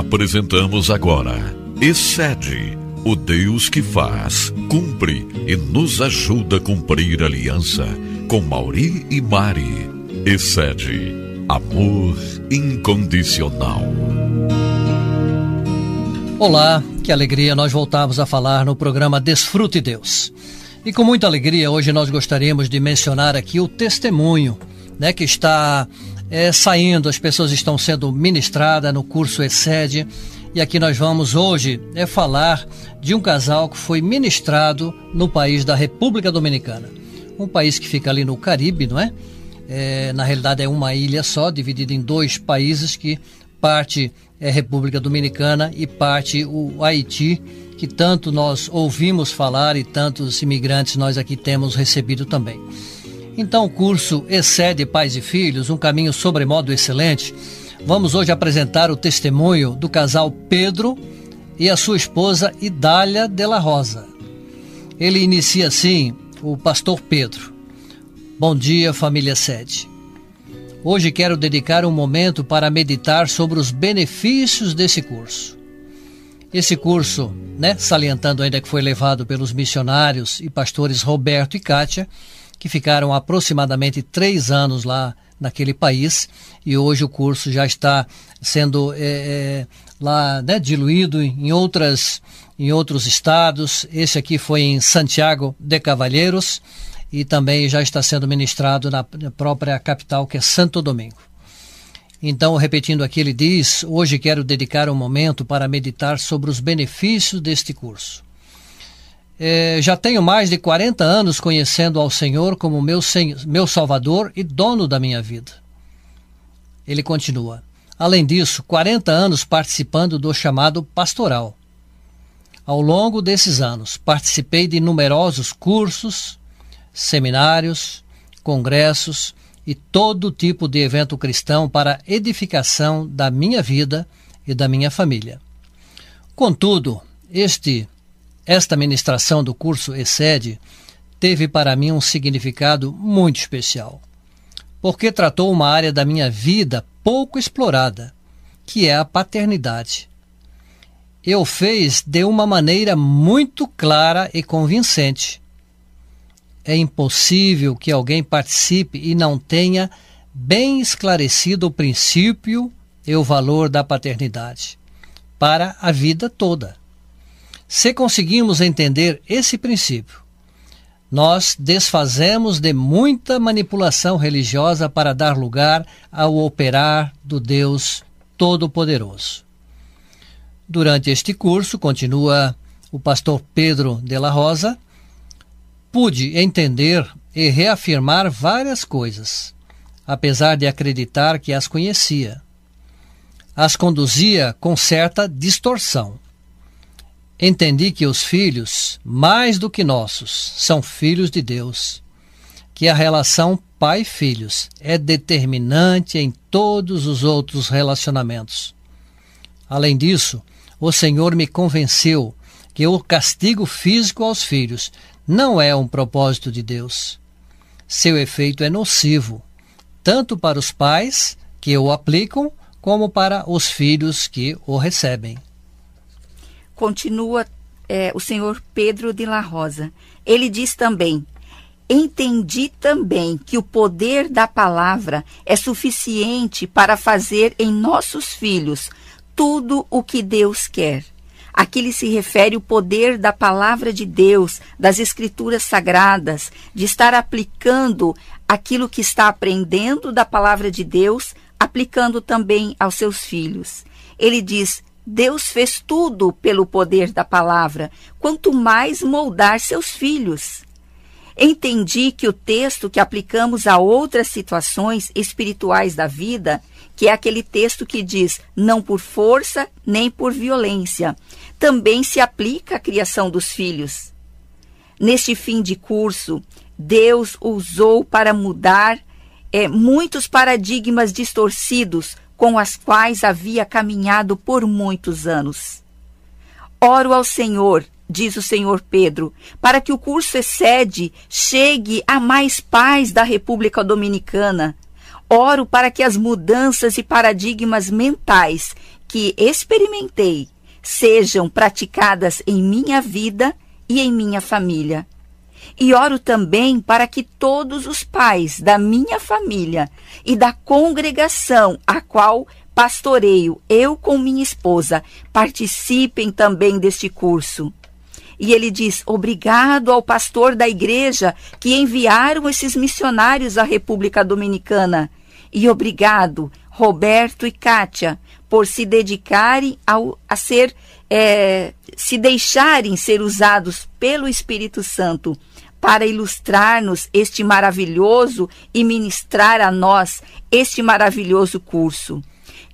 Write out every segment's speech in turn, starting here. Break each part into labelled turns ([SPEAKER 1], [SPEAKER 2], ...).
[SPEAKER 1] Apresentamos agora Excede, o Deus que faz, cumpre e nos ajuda a cumprir aliança com Mauri e Mari. Excede, amor incondicional.
[SPEAKER 2] Olá, que alegria nós voltamos a falar no programa Desfrute Deus. E com muita alegria, hoje nós gostaríamos de mencionar aqui o testemunho né, que está é, saindo, as pessoas estão sendo ministradas no curso Excede. E aqui nós vamos hoje é falar de um casal que foi ministrado no país da República Dominicana. Um país que fica ali no Caribe, não é? é na realidade é uma ilha só, dividida em dois países que parte é República Dominicana e parte o Haiti, que tanto nós ouvimos falar e tantos imigrantes nós aqui temos recebido também. Então, o curso Excede Pais e Filhos, um caminho sobremodo excelente. Vamos hoje apresentar o testemunho do casal Pedro e a sua esposa Idália de la Rosa. Ele inicia assim, o pastor Pedro. Bom dia, família Sede. Hoje quero dedicar um momento para meditar sobre os benefícios desse curso. Esse curso, né, salientando ainda que foi levado pelos missionários e pastores Roberto e Kátia, que ficaram aproximadamente três anos lá naquele país e hoje o curso já está sendo é, é, lá né, diluído em outras em outros estados. Esse aqui foi em Santiago de Cavalheiros e também já está sendo ministrado na própria capital que é Santo Domingo. Então, repetindo aqui, ele diz: Hoje quero dedicar um momento para meditar sobre os benefícios deste curso. É, já tenho mais de 40 anos conhecendo ao Senhor como meu, meu Salvador e dono da minha vida. Ele continua. Além disso, 40 anos participando do chamado pastoral. Ao longo desses anos, participei de numerosos cursos, seminários, congressos e todo tipo de evento cristão para edificação da minha vida e da minha família. Contudo, este esta ministração do curso Excede teve para mim um significado muito especial, porque tratou uma área da minha vida pouco explorada, que é a paternidade. Eu fez de uma maneira muito clara e convincente. É impossível que alguém participe e não tenha bem esclarecido o princípio e o valor da paternidade para a vida toda. Se conseguimos entender esse princípio, nós desfazemos de muita manipulação religiosa para dar lugar ao operar do Deus Todo-Poderoso. Durante este curso, continua o pastor Pedro de la Rosa, pude entender e reafirmar várias coisas, apesar de acreditar que as conhecia. As conduzia com certa distorção entendi que os filhos, mais do que nossos, são filhos de Deus, que a relação pai-filhos é determinante em todos os outros relacionamentos. Além disso, o Senhor me convenceu que o castigo físico aos filhos não é um propósito de Deus. Seu efeito é nocivo, tanto para os pais que o aplicam, como para os filhos que o recebem
[SPEAKER 3] continua é, o senhor Pedro de la Rosa. Ele diz também: Entendi também que o poder da palavra é suficiente para fazer em nossos filhos tudo o que Deus quer. Aqui lhe se refere o poder da palavra de Deus, das escrituras sagradas, de estar aplicando aquilo que está aprendendo da palavra de Deus, aplicando também aos seus filhos. Ele diz: Deus fez tudo pelo poder da palavra, quanto mais moldar seus filhos. Entendi que o texto que aplicamos a outras situações espirituais da vida, que é aquele texto que diz não por força nem por violência, também se aplica à criação dos filhos. Neste fim de curso, Deus usou para mudar é, muitos paradigmas distorcidos com as quais havia caminhado por muitos anos. Oro ao Senhor, diz o Senhor Pedro, para que o curso excede chegue a mais pais da República Dominicana. Oro para que as mudanças e paradigmas mentais que experimentei sejam praticadas em minha vida e em minha família. E oro também para que todos os pais da minha família e da congregação a qual pastoreio, eu com minha esposa, participem também deste curso. E ele diz: obrigado ao pastor da igreja que enviaram esses missionários à República Dominicana. E obrigado, Roberto e Kátia, por se dedicarem ao, a ser, é, se deixarem ser usados pelo Espírito Santo para ilustrar-nos este maravilhoso e ministrar a nós este maravilhoso curso.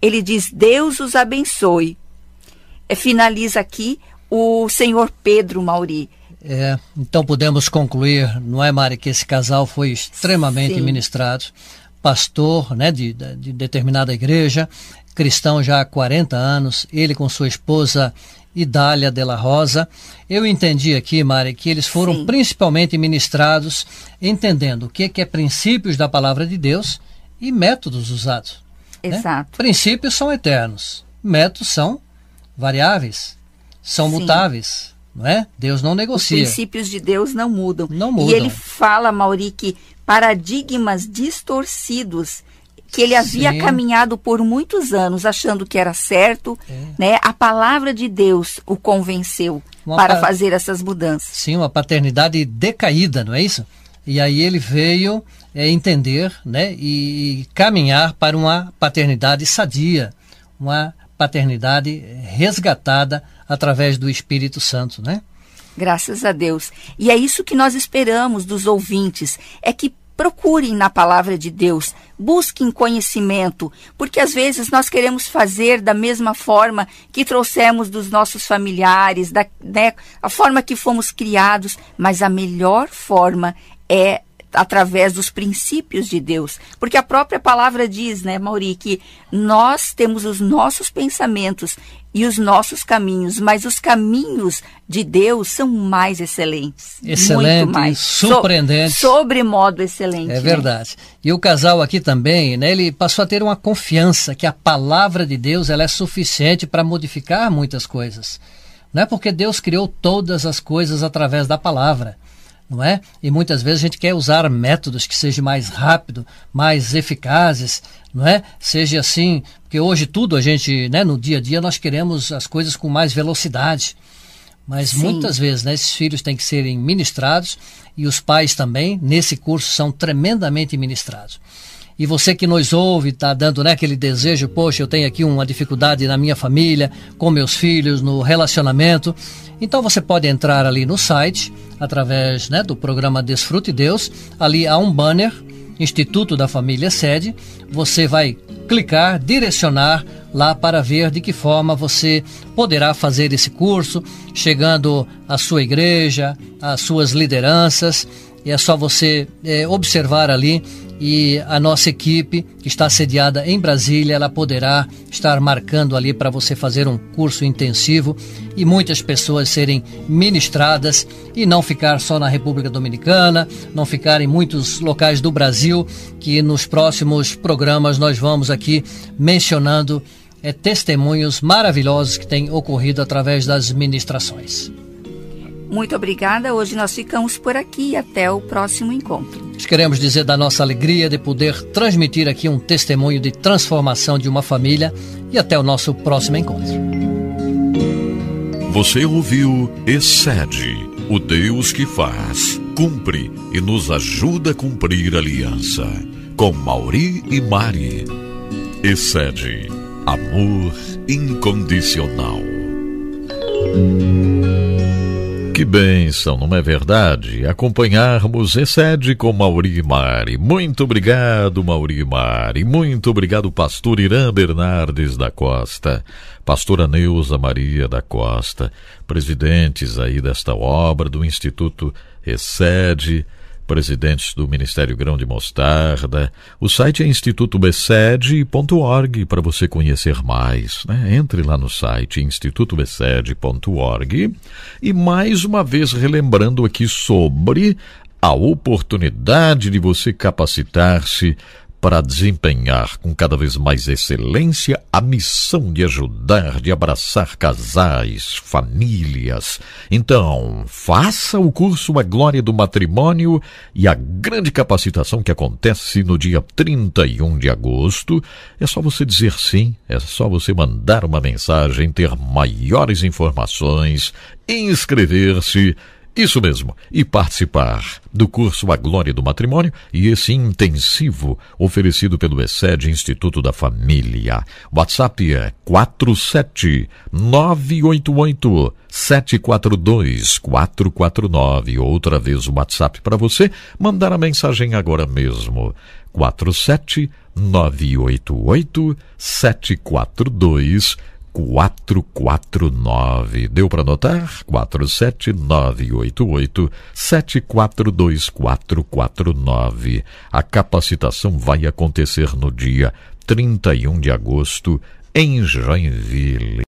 [SPEAKER 3] Ele diz: Deus os abençoe. É, finaliza aqui o senhor Pedro Mauri.
[SPEAKER 2] É, então podemos concluir, não é, Mari, que esse casal foi extremamente Sim. ministrado, pastor né, de, de determinada igreja, cristão já há 40 anos, ele com sua esposa Idália de la Rosa. Eu entendi aqui, Mari, que eles foram Sim. principalmente ministrados entendendo o que, que é princípios da palavra de Deus e métodos usados.
[SPEAKER 3] Né? Exato.
[SPEAKER 2] Né? Princípios são eternos, métodos são variáveis, são Sim. mutáveis. Não é? Deus não negocia.
[SPEAKER 3] Os princípios de Deus não mudam.
[SPEAKER 2] Não mudam.
[SPEAKER 3] E ele fala, Mauri, que paradigmas distorcidos que ele havia Sim. caminhado por muitos anos achando que era certo, é. né? A palavra de Deus o convenceu uma para fazer essas mudanças.
[SPEAKER 2] Sim, uma paternidade decaída, não é isso? E aí ele veio é, entender né, e caminhar para uma paternidade sadia, uma paternidade resgatada através do Espírito Santo, né?
[SPEAKER 3] Graças a Deus. E é isso que nós esperamos dos ouvintes, é que procurem na palavra de Deus, busquem conhecimento, porque às vezes nós queremos fazer da mesma forma que trouxemos dos nossos familiares, da né, a forma que fomos criados, mas a melhor forma é através dos princípios de Deus. Porque a própria palavra diz, né, Mauri, que nós temos os nossos pensamentos e os nossos caminhos, mas os caminhos de Deus são mais excelentes.
[SPEAKER 2] Excelente, mais. surpreendente.
[SPEAKER 3] So, sobremodo excelente.
[SPEAKER 2] É né? verdade. E o casal aqui também, né, ele passou a ter uma confiança que a palavra de Deus ela é suficiente para modificar muitas coisas. Não é porque Deus criou todas as coisas através da palavra não é? E muitas vezes a gente quer usar métodos que sejam mais rápido, mais eficazes, não é? Seja assim, porque hoje tudo a gente, né, no dia a dia nós queremos as coisas com mais velocidade. Mas Sim. muitas vezes, né, esses filhos têm que serem ministrados e os pais também, nesse curso, são tremendamente ministrados. E você que nos ouve, está dando né, aquele desejo, poxa, eu tenho aqui uma dificuldade na minha família, com meus filhos, no relacionamento. Então você pode entrar ali no site, através né, do programa Desfrute Deus. Ali há um banner, Instituto da Família Sede. Você vai clicar, direcionar lá para ver de que forma você poderá fazer esse curso, chegando à sua igreja, às suas lideranças. E é só você é, observar ali e a nossa equipe, que está sediada em Brasília, ela poderá estar marcando ali para você fazer um curso intensivo e muitas pessoas serem ministradas e não ficar só na República Dominicana, não ficar em muitos locais do Brasil, que nos próximos programas nós vamos aqui mencionando é, testemunhos maravilhosos que têm ocorrido através das ministrações.
[SPEAKER 3] Muito obrigada. Hoje nós ficamos por aqui e até o próximo encontro.
[SPEAKER 2] Nós queremos dizer da nossa alegria de poder transmitir aqui um testemunho de transformação de uma família e até o nosso próximo encontro.
[SPEAKER 1] Você ouviu Excede, o Deus que faz, cumpre e nos ajuda a cumprir a aliança. Com Mauri e Mari. Excede, amor incondicional. Que bênção, não é verdade? Acompanharmos Excede com Mauri Mari. Muito obrigado, Mauri Mari. Muito obrigado, pastor Irã Bernardes da Costa, pastora Neuza Maria da Costa, presidentes aí desta obra do Instituto Excede, presidentes do Ministério Grão de Mostarda. O site é institutobsed.org para você conhecer mais. Né? Entre lá no site institutobsed.org e mais uma vez relembrando aqui sobre a oportunidade de você capacitar-se para desempenhar com cada vez mais excelência a missão de ajudar, de abraçar casais, famílias. Então, faça o curso A Glória do Matrimônio e a grande capacitação que acontece no dia 31 de agosto. É só você dizer sim, é só você mandar uma mensagem, ter maiores informações, inscrever-se isso mesmo, e participar do curso A Glória do Matrimônio e esse intensivo oferecido pelo ESED Instituto da Família. WhatsApp é 47988 742 449. Outra vez o WhatsApp para você mandar a mensagem agora mesmo. 47988 742 449. 449. Deu para anotar? 47988 742449. A capacitação vai acontecer no dia 31 de agosto em Joinville.